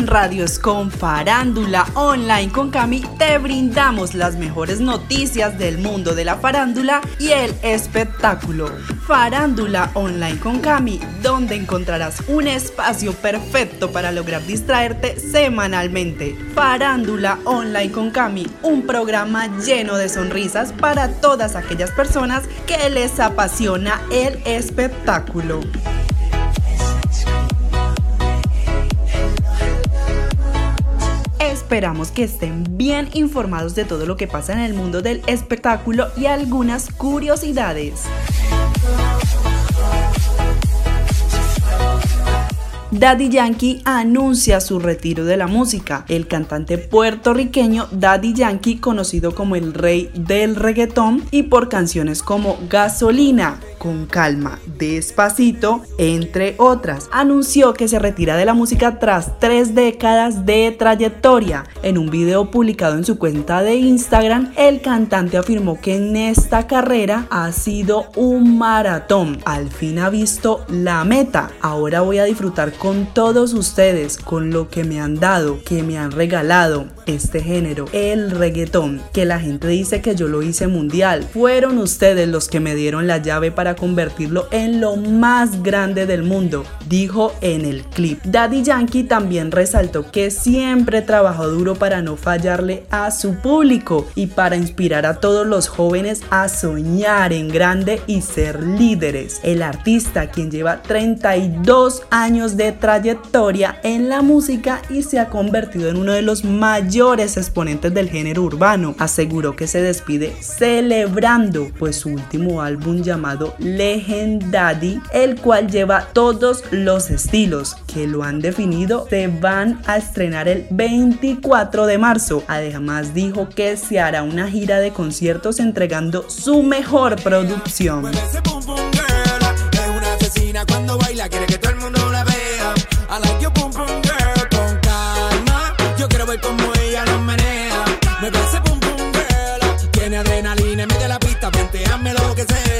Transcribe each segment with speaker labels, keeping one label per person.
Speaker 1: en Radios con Farándula Online con Cami te brindamos las mejores noticias del mundo de la farándula y el espectáculo. Farándula Online con Cami, donde encontrarás un espacio perfecto para lograr distraerte semanalmente. Farándula Online con Cami, un programa lleno de sonrisas para todas aquellas personas que les apasiona el espectáculo. Esperamos que estén bien informados de todo lo que pasa en el mundo del espectáculo y algunas curiosidades. Daddy Yankee anuncia su retiro de la música. El cantante puertorriqueño Daddy Yankee, conocido como el rey del reggaetón y por canciones como Gasolina, con calma, despacito, entre otras. Anunció que se retira de la música tras tres décadas de trayectoria. En un video publicado en su cuenta de Instagram, el cantante afirmó que en esta carrera ha sido un maratón. Al fin ha visto la meta. Ahora voy a disfrutar con todos ustedes, con lo que me han dado, que me han regalado este género, el reggaetón, que la gente dice que yo lo hice mundial. Fueron ustedes los que me dieron la llave para convertirlo en lo más grande del mundo, dijo en el clip. Daddy Yankee también resaltó que siempre trabajó duro para no fallarle a su público y para inspirar a todos los jóvenes a soñar en grande y ser líderes. El artista, quien lleva 32 años de trayectoria en la música y se ha convertido en uno de los mayores exponentes del género urbano, aseguró que se despide celebrando pues su último álbum llamado Legendaddy, el cual lleva todos los estilos que lo han definido, se van a estrenar el 24 de marzo. Además dijo que se hará una gira de conciertos entregando su mejor producción. Ver cómo ella lo menea. Me parece boom boom girl. Tiene adrenalina, mete la pista, lo que sea.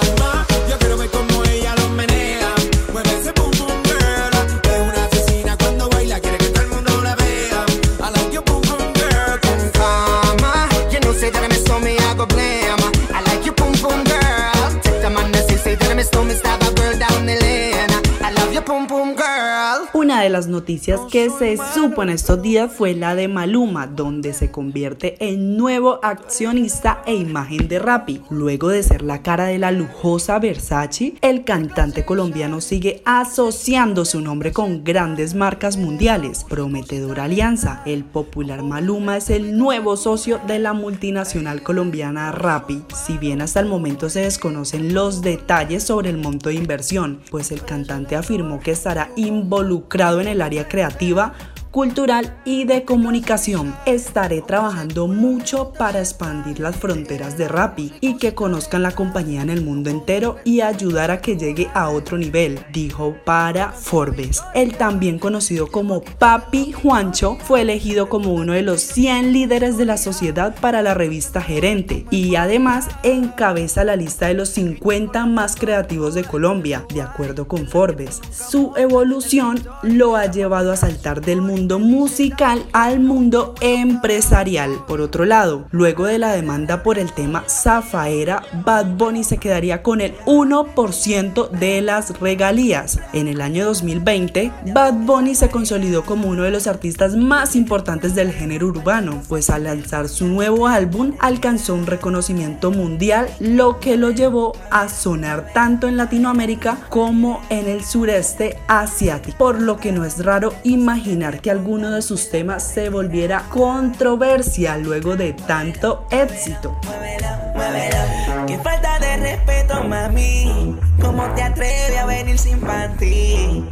Speaker 1: las noticias que se supo en estos días fue la de Maluma, donde se convierte en nuevo accionista e imagen de Rappi. Luego de ser la cara de la lujosa Versace, el cantante colombiano sigue asociando su nombre con grandes marcas mundiales. Prometedora alianza, el popular Maluma es el nuevo socio de la multinacional colombiana Rappi. Si bien hasta el momento se desconocen los detalles sobre el monto de inversión, pues el cantante afirmó que estará involucrado en el área creativa cultural y de comunicación. Estaré trabajando mucho para expandir las fronteras de Rappi y que conozcan la compañía en el mundo entero y ayudar a que llegue a otro nivel, dijo para Forbes. El también conocido como Papi Juancho fue elegido como uno de los 100 líderes de la sociedad para la revista Gerente y además encabeza la lista de los 50 más creativos de Colombia, de acuerdo con Forbes. Su evolución lo ha llevado a saltar del mundo mundo musical al mundo empresarial. Por otro lado, luego de la demanda por el tema Zafaera, Bad Bunny se quedaría con el 1% de las regalías. En el año 2020, Bad Bunny se consolidó como uno de los artistas más importantes del género urbano, pues al lanzar su nuevo álbum alcanzó un reconocimiento mundial, lo que lo llevó a sonar tanto en Latinoamérica como en el sureste asiático, por lo que no es raro imaginar que alguno de sus temas se volviera controversia luego de tanto éxito.
Speaker 2: Que falta de respeto, mami. ¿Cómo te atreves a venir sin panty?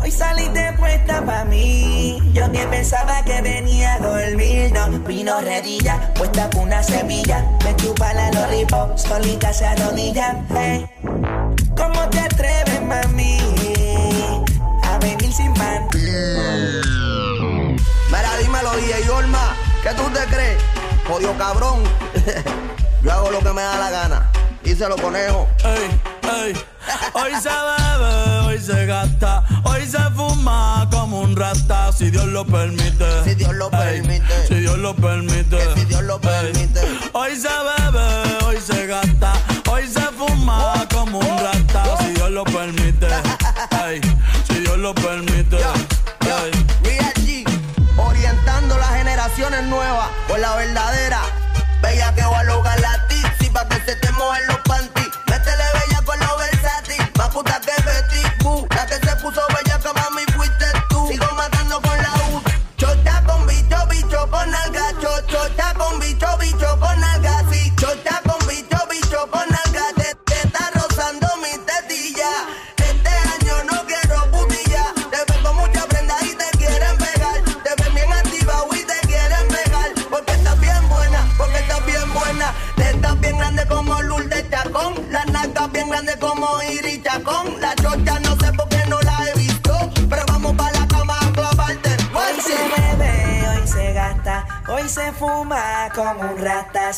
Speaker 2: Hoy saliste puesta pa' mí. Yo que pensaba que venía a dormir. No, vino redilla, puesta con una semilla. Me chupa la loripo, solita se arrodilla. Hey. ¿Cómo te atreves, mami? A venir sin panty.
Speaker 3: DJ Olma. ¿Qué tú te crees? Jodido cabrón. Yo hago lo que me da la gana. Díselo, conejo.
Speaker 4: Ey, ey. Hoy se bebe, hoy se gasta, hoy se fuma como un rata, si Dios lo permite.
Speaker 3: Si Dios lo
Speaker 4: Ey,
Speaker 3: permite.
Speaker 4: Si Dios lo permite.
Speaker 3: Que si Dios lo permite.
Speaker 4: Hoy se bebe, hoy se gasta, hoy se fuma como un rata, si Dios lo permite. Si Dios lo permite.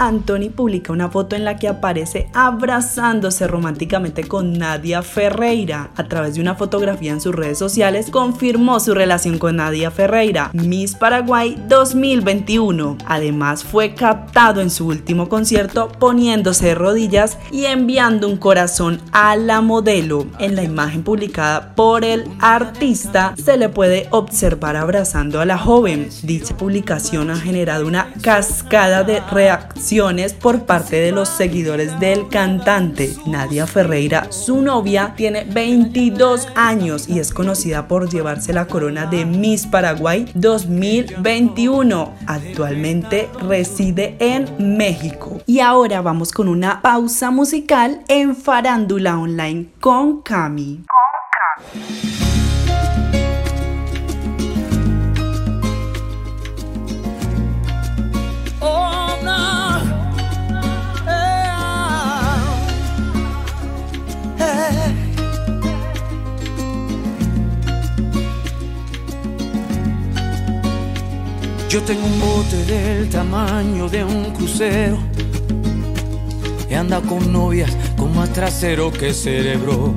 Speaker 1: Anthony publica una foto en la que aparece abrazándose románticamente con Nadia Ferreira. A través de una fotografía en sus redes sociales, confirmó su relación con Nadia Ferreira, Miss Paraguay 2021. Además, fue captado en su último concierto poniéndose de rodillas y enviando un corazón a la modelo. En la imagen publicada por el artista, se le puede observar abrazando a la joven. Dicha publicación ha generado una cascada de reacciones por parte de los seguidores del cantante. Nadia Ferreira, su novia, tiene 22 años y es conocida por llevarse la corona de Miss Paraguay 2021. Actualmente reside en México. Y ahora vamos con una pausa musical en Farándula Online con Cami.
Speaker 4: Yo tengo un bote del tamaño de un crucero y anda con novias con más trasero que cerebro.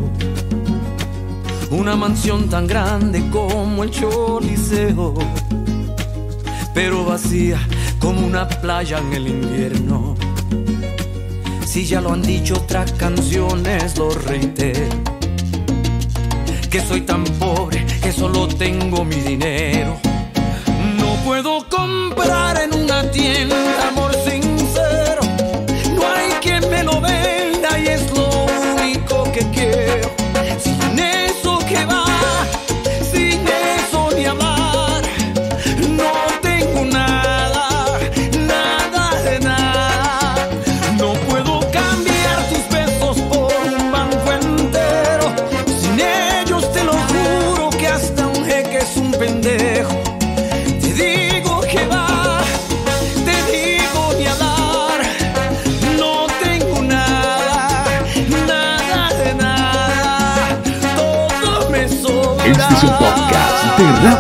Speaker 4: Una mansión tan grande como el Choliseo, pero vacía como una playa en el invierno. Si ya lo han dicho otras canciones, lo reitero. Que soy tan pobre que solo tengo mi dinero. Puedo comprar en una tienda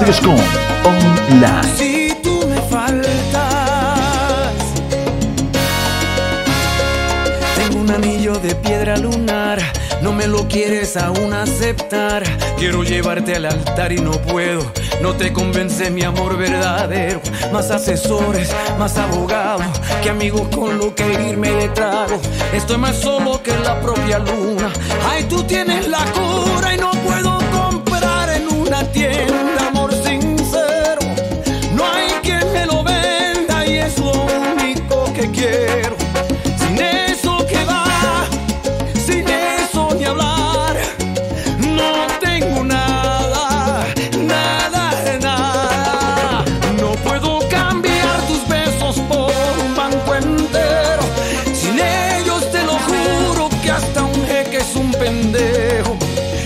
Speaker 5: Escom Online.
Speaker 4: Si tú me faltas, tengo un anillo de piedra lunar. No me lo quieres aún aceptar. Quiero llevarte al altar y no puedo. No te convence mi amor verdadero. Más asesores, más abogados que amigos con lo que irme de trago. Estoy más solo que la propia luna. Ay, tú tienes la cura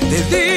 Speaker 4: Te digo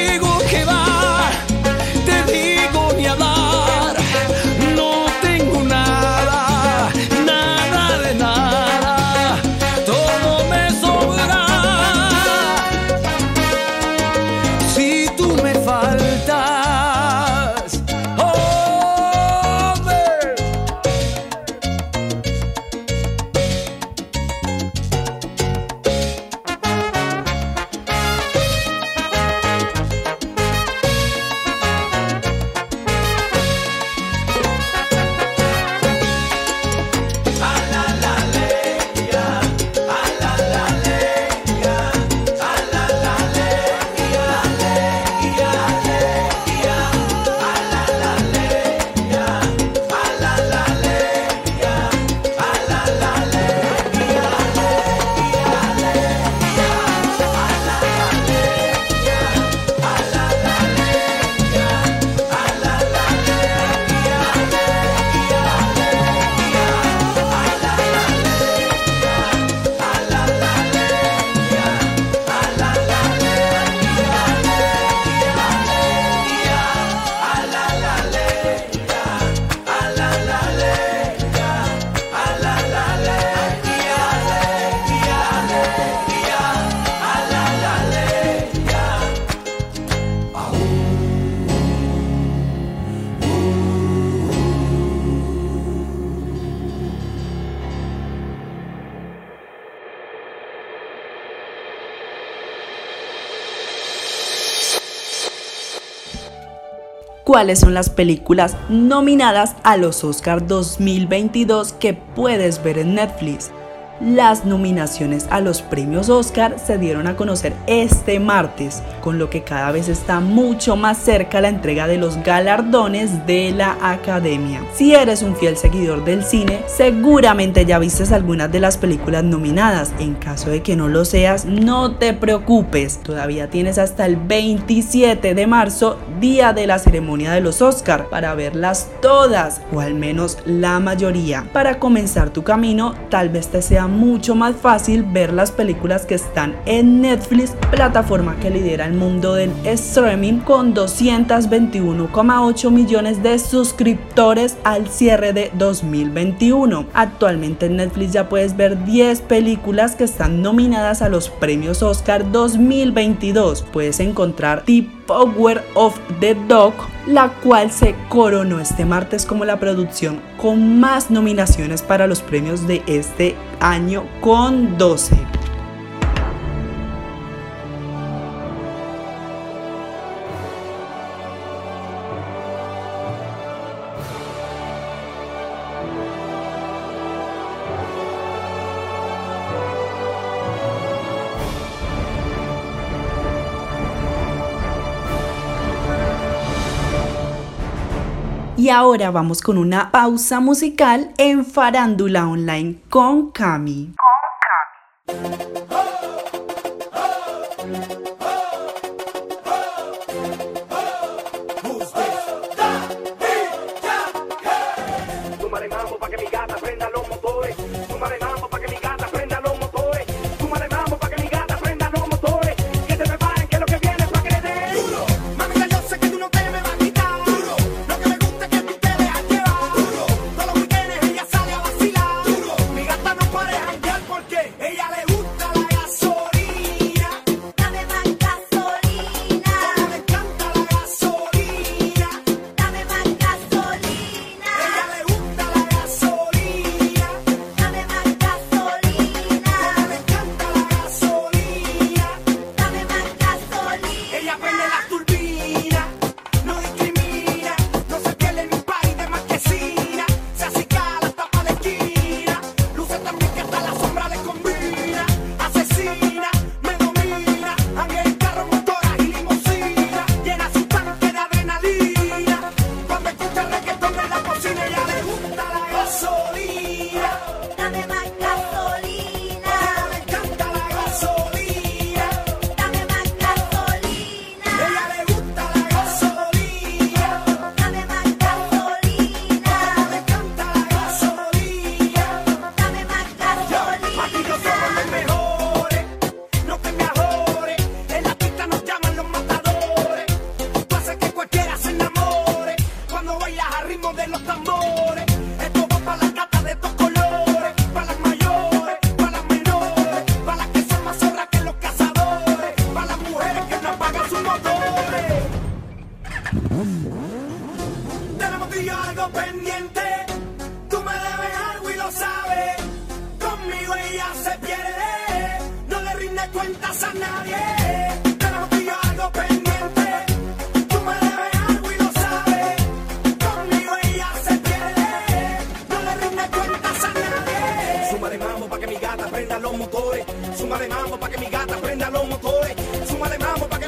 Speaker 1: cuáles son las películas nominadas a los Oscar 2022 que puedes ver en Netflix. Las nominaciones a los premios Oscar se dieron a conocer este martes, con lo que cada vez está mucho más cerca la entrega de los galardones de la Academia. Si eres un fiel seguidor del cine, seguramente ya vistes algunas de las películas nominadas. En caso de que no lo seas, no te preocupes, todavía tienes hasta el 27 de marzo, día de la ceremonia de los Oscar, para verlas todas, o al menos la mayoría. Para comenzar tu camino, tal vez te sea mucho más fácil ver las películas que están en Netflix, plataforma que lidera el mundo del streaming con 221,8 millones de suscriptores al cierre de 2021. Actualmente en Netflix ya puedes ver 10 películas que están nominadas a los premios Oscar 2022. Puedes encontrar The Power of the Dog, la cual se coronó este martes como la producción con más nominaciones para los premios de este año con 12. Ahora vamos con una pausa musical en Farándula Online con Cami.
Speaker 6: Cuentas a nadie, te la hostillo algo pendiente. Tú me debes algo y lo sabes. Conmigo ella se quiere. No le rindas cuentas a nadie. Suma de mambo para que mi gata prenda los motores. Suma de mambo para que mi gata prenda los motores. Suma mambo para que mi gata prenda los motores.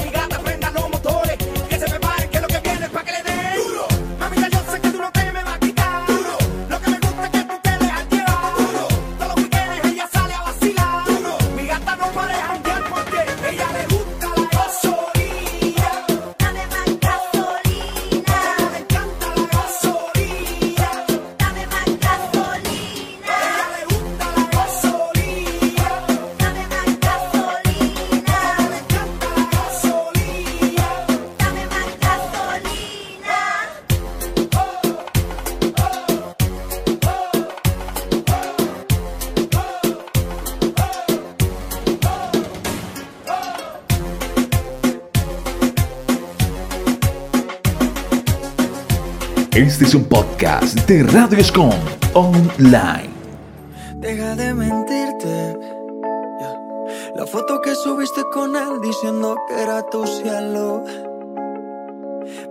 Speaker 5: Este es un podcast de Radio Escom Online.
Speaker 7: Deja de mentirte. La foto que subiste con él diciendo que era tu cielo.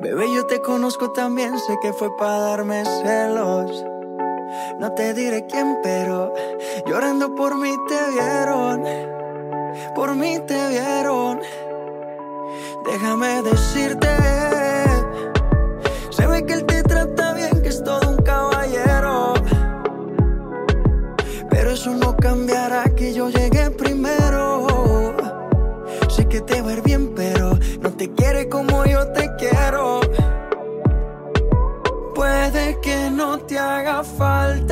Speaker 7: Bebé, yo te conozco también, sé que fue para darme celos. No te diré quién, pero llorando por mí te vieron. Por mí te vieron. Déjame decirte. Se ve que el haga falta.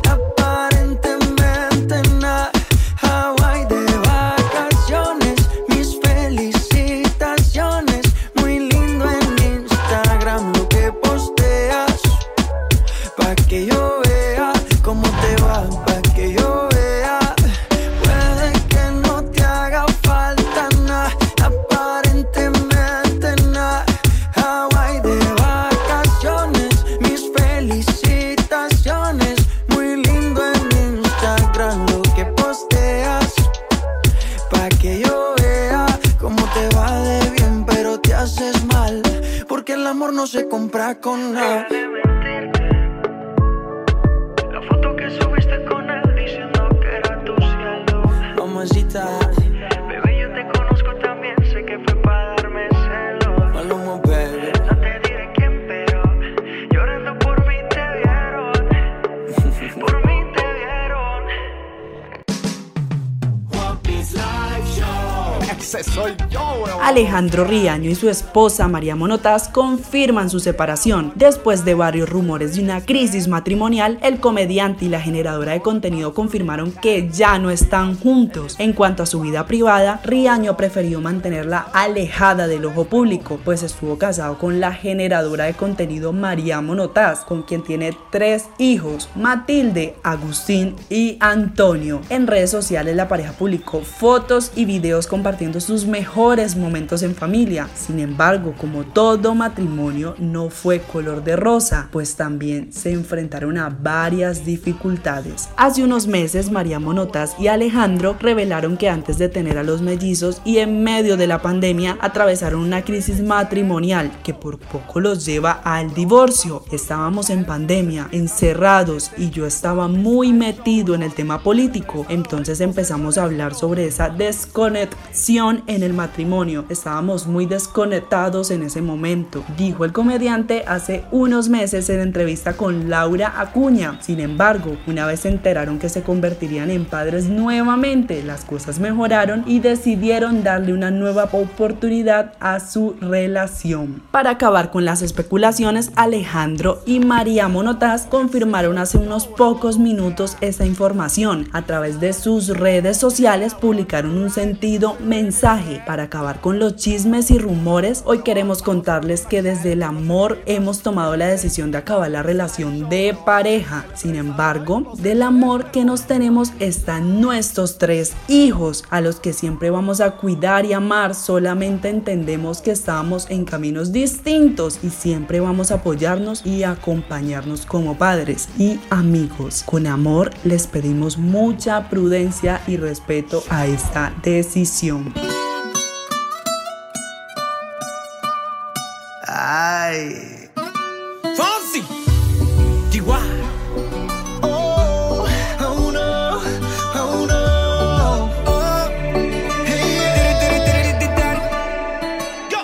Speaker 8: time.
Speaker 1: Alejandro Riaño y su esposa María Monotaz confirman su separación. Después de varios rumores de una crisis matrimonial, el comediante y la generadora de contenido confirmaron que ya no están juntos. En cuanto a su vida privada, Riaño prefirió mantenerla alejada del ojo público, pues estuvo casado con la generadora de contenido María Monotaz, con quien tiene tres hijos, Matilde, Agustín y Antonio. En redes sociales la pareja publicó fotos y videos compartiendo sus mejores momentos en familia. Sin embargo, como todo matrimonio, no fue color de rosa, pues también se enfrentaron a varias dificultades. Hace unos meses, María Monotaz y Alejandro revelaron que antes de tener a los mellizos y en medio de la pandemia atravesaron una crisis matrimonial que por poco los lleva al divorcio. Estábamos en pandemia, encerrados y yo estaba muy metido en el tema político. Entonces empezamos a hablar sobre esa desconexión en el matrimonio. Estábamos muy desconectados en ese momento, dijo el comediante hace unos meses en entrevista con Laura Acuña. Sin embargo, una vez se enteraron que se convertirían en padres nuevamente, las cosas mejoraron y decidieron darle una nueva oportunidad a su relación. Para acabar con las especulaciones, Alejandro y María Monotaz confirmaron hace unos pocos minutos esta información. A través de sus redes sociales publicaron un sentido mensaje para acabar con los chismes y rumores. Hoy queremos contarles que desde el amor hemos tomado la decisión de acabar la relación de pareja. Sin embargo, del amor que nos tenemos están nuestros tres hijos, a los que siempre vamos a cuidar y amar. Solamente entendemos que estamos en caminos distintos y siempre vamos a apoyarnos y acompañarnos como padres y amigos. Con amor les pedimos mucha prudencia y respeto a esta decisión.
Speaker 9: Ay.
Speaker 6: Fonsi.
Speaker 10: Oh, oh no, oh no. Oh, hey.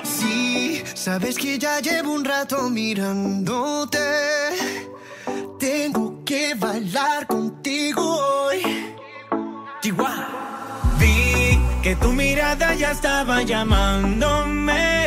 Speaker 10: Sí, sabes que ya llevo un rato mirándote. Tengo que bailar contigo hoy.
Speaker 6: Chihuahua. Vi que tu mirada ya estaba llamándome.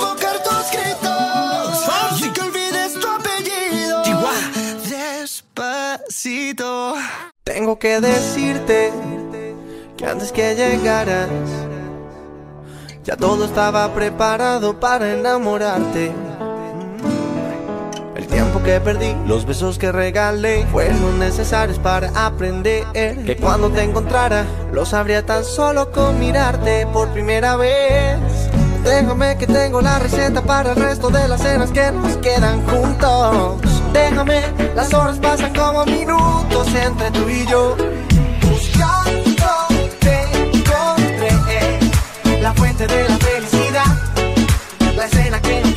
Speaker 11: Tengo que decirte que antes que llegaras, ya todo estaba preparado para enamorarte. El tiempo que perdí, los besos que regalé, fueron necesarios para aprender que cuando te encontrara, lo sabría tan solo con mirarte por primera vez. Déjame que tengo la receta para el resto de las cenas que nos quedan juntos. Déjame, las horas pasan como minutos entre tú y yo. Buscando te encontré la fuente de la felicidad. La escena que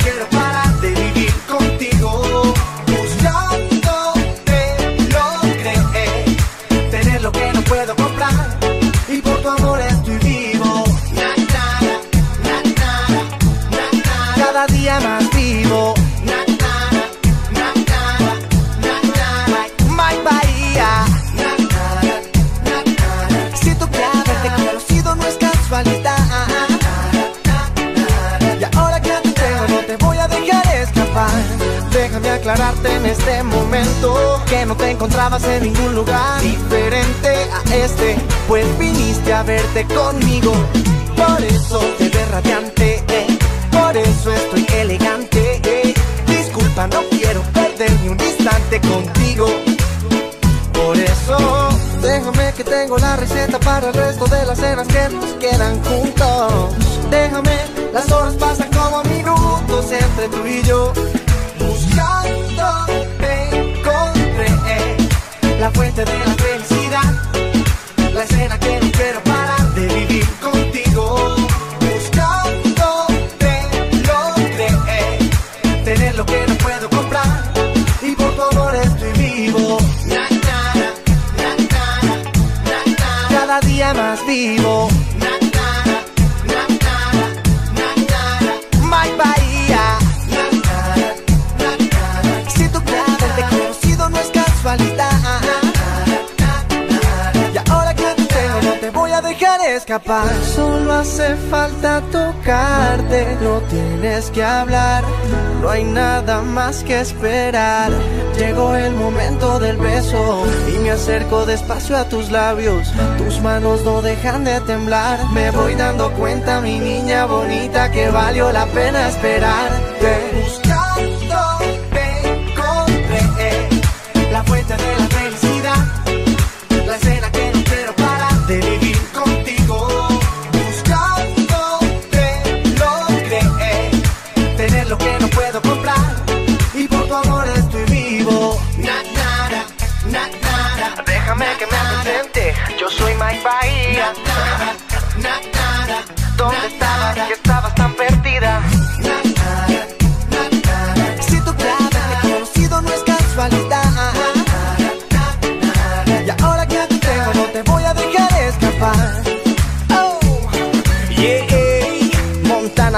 Speaker 11: en ningún lugar diferente a este Pues viniste a verte conmigo Por eso te ves radiante eh. Por eso estoy elegante eh. Disculpa, no quiero perder ni un instante contigo por eso, déjame que tengo la receta para el resto de las cenas que nos quedan juntos. Déjame, las horas pasan como minutos entre tú y yo. Fuente de la felicidad. La escena que no quiero parar de vivir contigo. Buscando te logré tener lo que no puedo comprar. Y por tu amor estoy vivo. Na, na, na. Cada día más vivo. Escapar. Solo hace falta tocarte, no tienes que hablar. No hay nada más que esperar. Llegó el momento del beso y me acerco despacio a tus labios. Tus manos no dejan de temblar. Me voy dando cuenta, mi niña bonita, que valió la pena esperarte.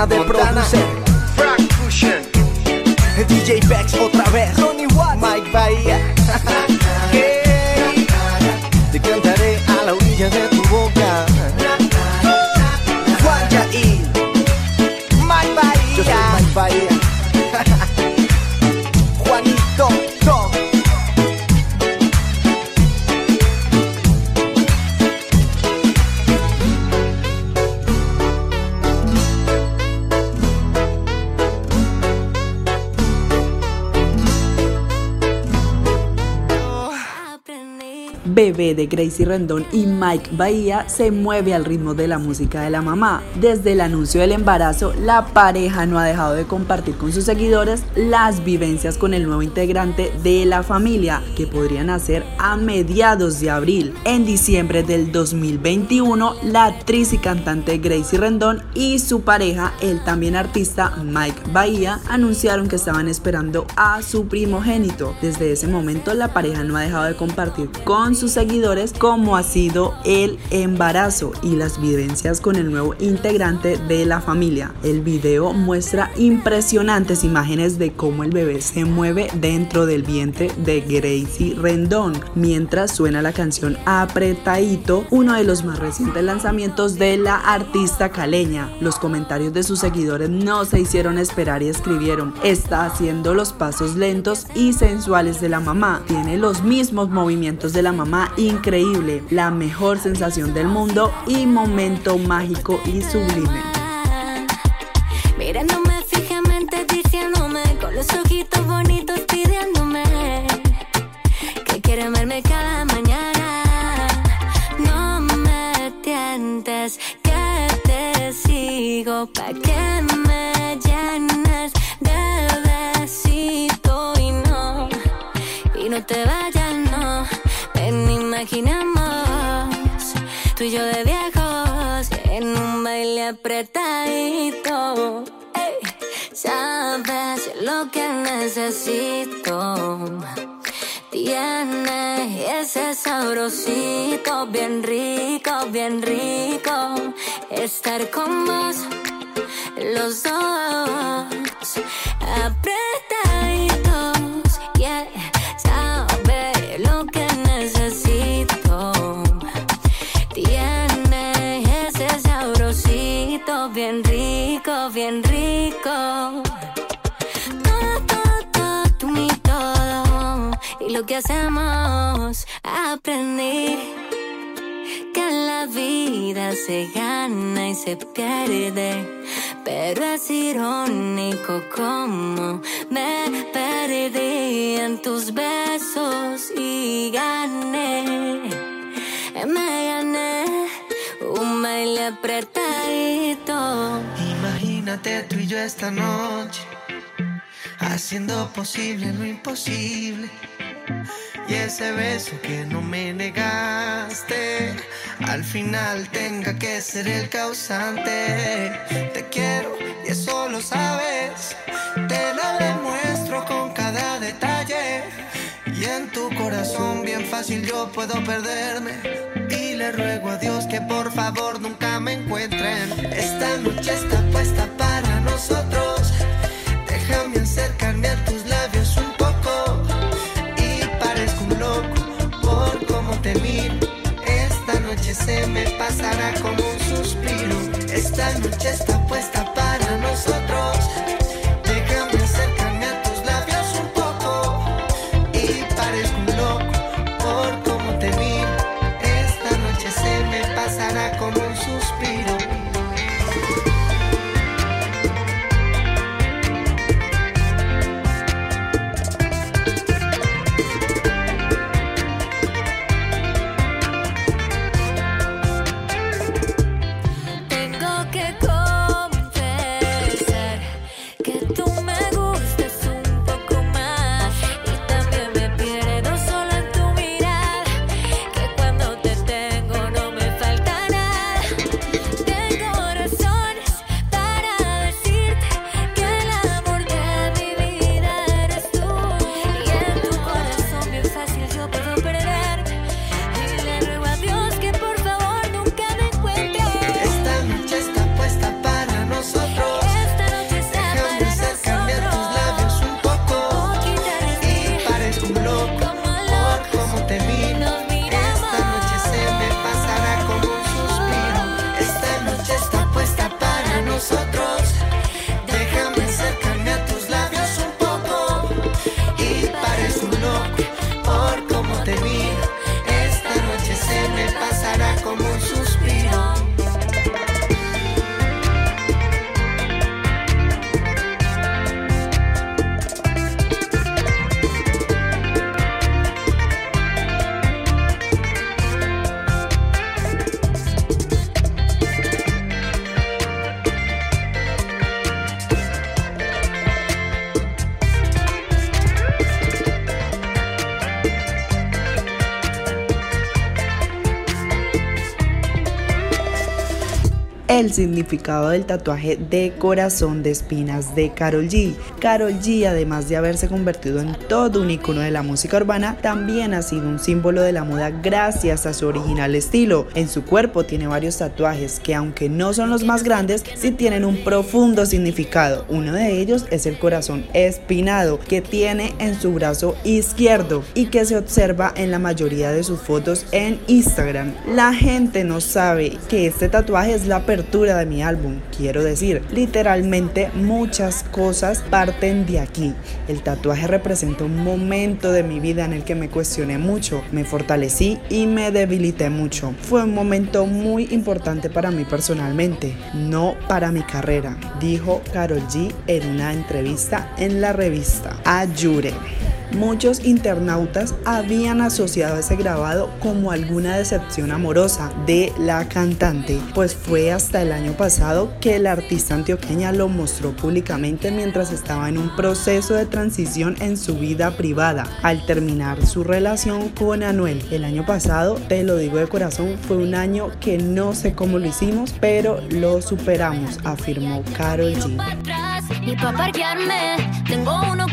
Speaker 11: De producer. De
Speaker 1: Gracie Rendón y Mike Bahía se mueve al ritmo de la música de la mamá. Desde el anuncio del embarazo, la pareja no ha dejado de compartir con sus seguidores las vivencias con el nuevo integrante de la familia, que podría nacer a mediados de abril. En diciembre del 2021, la actriz y cantante Gracie Rendón y su pareja, el también artista Mike Bahía, anunciaron que estaban esperando a su primogénito. Desde ese momento, la pareja no ha dejado de compartir con sus seguidores cómo ha sido el embarazo y las vivencias con el nuevo integrante de la familia. El video muestra impresionantes imágenes de cómo el bebé se mueve dentro del vientre de Gracie Rendón mientras suena la canción Apretadito, uno de los más recientes lanzamientos de la artista caleña. Los comentarios de sus seguidores no se hicieron esperar y escribieron: Está haciendo los pasos lentos y sensuales de la mamá. Tiene los mismos movimientos de la mamá, increíble, la mejor sensación del mundo y momento mágico y sublime.
Speaker 12: Mirándome fijamente, diciéndome con los ojitos bonitos, pidiéndome que quiere verme cada mañana. No me tientes, que te sigo pa' que que necesito. Tiene ese sabrosito bien rico, bien rico. Estar con vos, los dos, apretaditos. Lo que hacemos, aprendí que la vida se gana y se pierde. Pero es irónico como me perdí en tus besos y gané. Me gané un baile apretadito.
Speaker 11: Imagínate tú y yo esta noche, haciendo posible lo imposible. Y ese beso que no me negaste, al final tenga que ser el causante. Te quiero y eso lo sabes, te lo demuestro con cada detalle. Y en tu corazón bien fácil yo puedo perderme. Y le ruego a Dios que por favor nunca me encuentren. Esta noche está puesta para nosotros. Déjame acercarme a tus como un suspiro. Esta noche está puesta para nosotros.
Speaker 1: El significado del tatuaje de corazón de espinas de Carol G. Carol G, además de haberse convertido en todo un icono de la música urbana, también ha sido un símbolo de la moda gracias a su original estilo. En su cuerpo tiene varios tatuajes que aunque no son los más grandes, sí tienen un profundo significado. Uno de ellos es el corazón espinado que tiene en su brazo izquierdo y que se observa en la mayoría de sus fotos en Instagram. La gente no sabe que este tatuaje es la apertura de mi álbum. Quiero decir, literalmente muchas cosas parten de aquí. El tatuaje representa un momento de mi vida en el que me cuestioné mucho, me fortalecí y me debilité mucho. Fue un momento muy importante para mí personalmente, no para mi carrera, dijo Carol G en una entrevista en la revista Ayure. Muchos internautas habían asociado ese grabado como alguna decepción amorosa de la cantante, pues fue hasta el año pasado que la artista antioqueña lo mostró públicamente mientras estaba en un proceso de transición en su vida privada, al terminar su relación con Anuel. El año pasado, te lo digo de corazón, fue un año que no sé cómo lo hicimos, pero lo superamos, afirmó Carol G.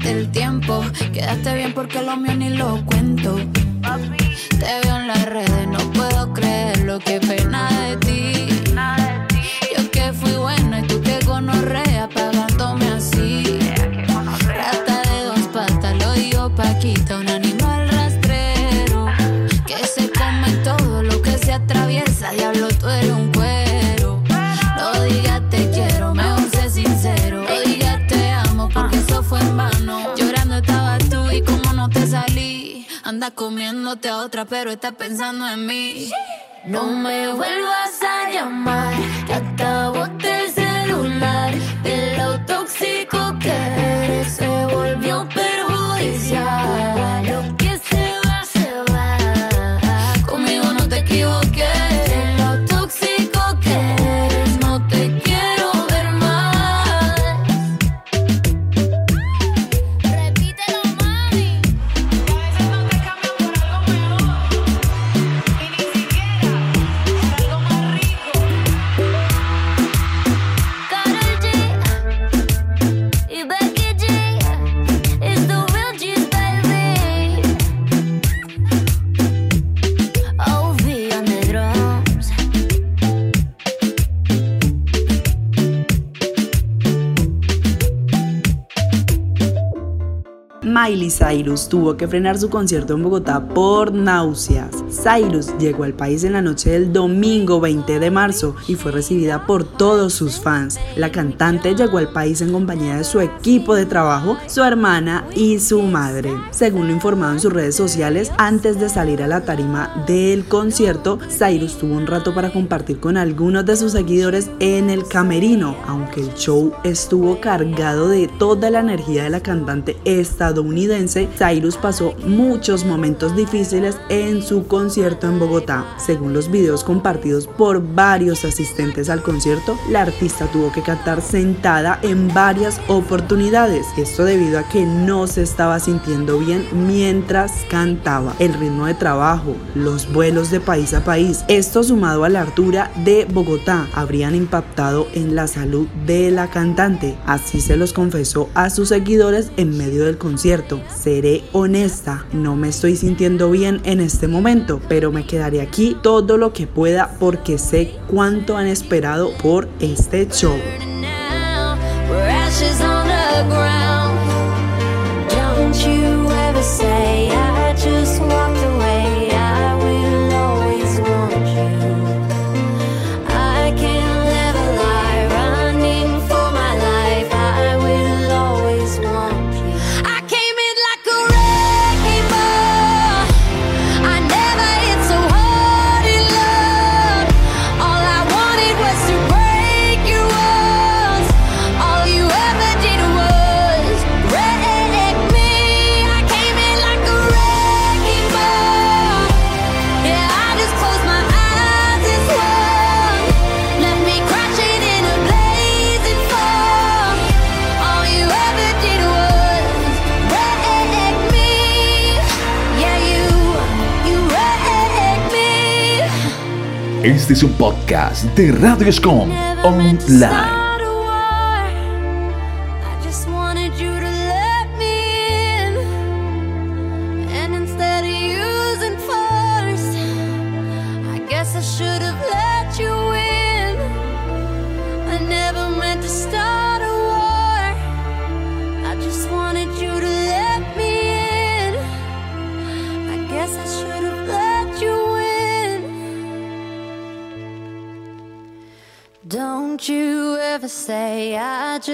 Speaker 12: Que el
Speaker 13: tiempo. Quedaste bien porque lo mío ni lo cuento. Te veo en las redes, no puedo creerlo. Qué pena de a otra, pero estás pensando en mí.
Speaker 12: No me vuelvas a llamar, que acabo el celular. De lo tóxico que eres se volvió perjudicial.
Speaker 1: Miley Cyrus tuvo que frenar su concierto en Bogotá por náuseas. Cyrus llegó al país en la noche del domingo 20 de marzo y fue recibida por todos sus fans. La cantante llegó al país en compañía de su equipo de trabajo, su hermana y su madre. Según lo informado en sus redes sociales, antes de salir a la tarima del concierto, Cyrus tuvo un rato para compartir con algunos de sus seguidores en el camerino, aunque el show estuvo cargado de toda la energía de la cantante estadounidense, Cyrus pasó muchos momentos difíciles en su concierto en Bogotá. Según los videos compartidos por varios asistentes al concierto, la artista tuvo que cantar sentada en varias oportunidades. Esto debido a que no se estaba sintiendo bien mientras cantaba. El ritmo de trabajo, los vuelos de país a país, esto sumado a la altura de Bogotá, habrían impactado en la salud de la cantante. Así se los confesó a sus seguidores en medio del concierto concierto. Seré honesta, no me estoy sintiendo bien en este momento, pero me quedaré aquí todo lo que pueda porque sé cuánto han esperado por este show.
Speaker 14: Este es un podcast de Radio Scom Online.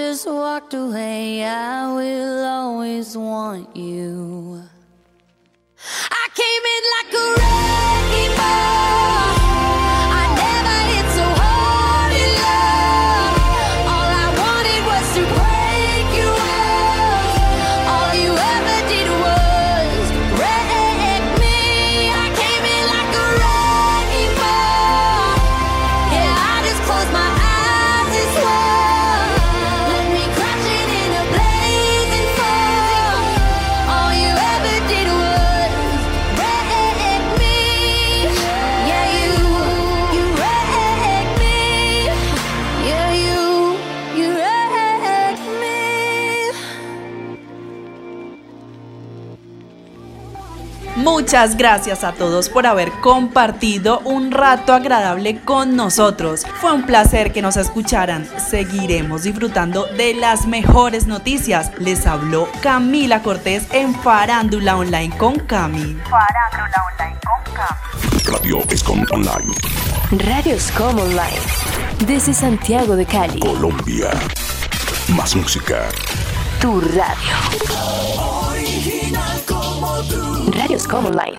Speaker 5: just walked away, I will always want you. I came in like a wrecking ball.
Speaker 1: Muchas gracias a todos por haber compartido un rato agradable con nosotros. Fue un placer que nos escucharan. Seguiremos disfrutando de las mejores noticias. Les habló Camila Cortés en Farándula Online con Cami.
Speaker 15: Farándula Online con Cami.
Speaker 16: Radio Escom Online.
Speaker 17: Radio Escom Online. Desde Santiago de Cali.
Speaker 16: Colombia. Más música.
Speaker 17: Tu radio. Radios Common Line.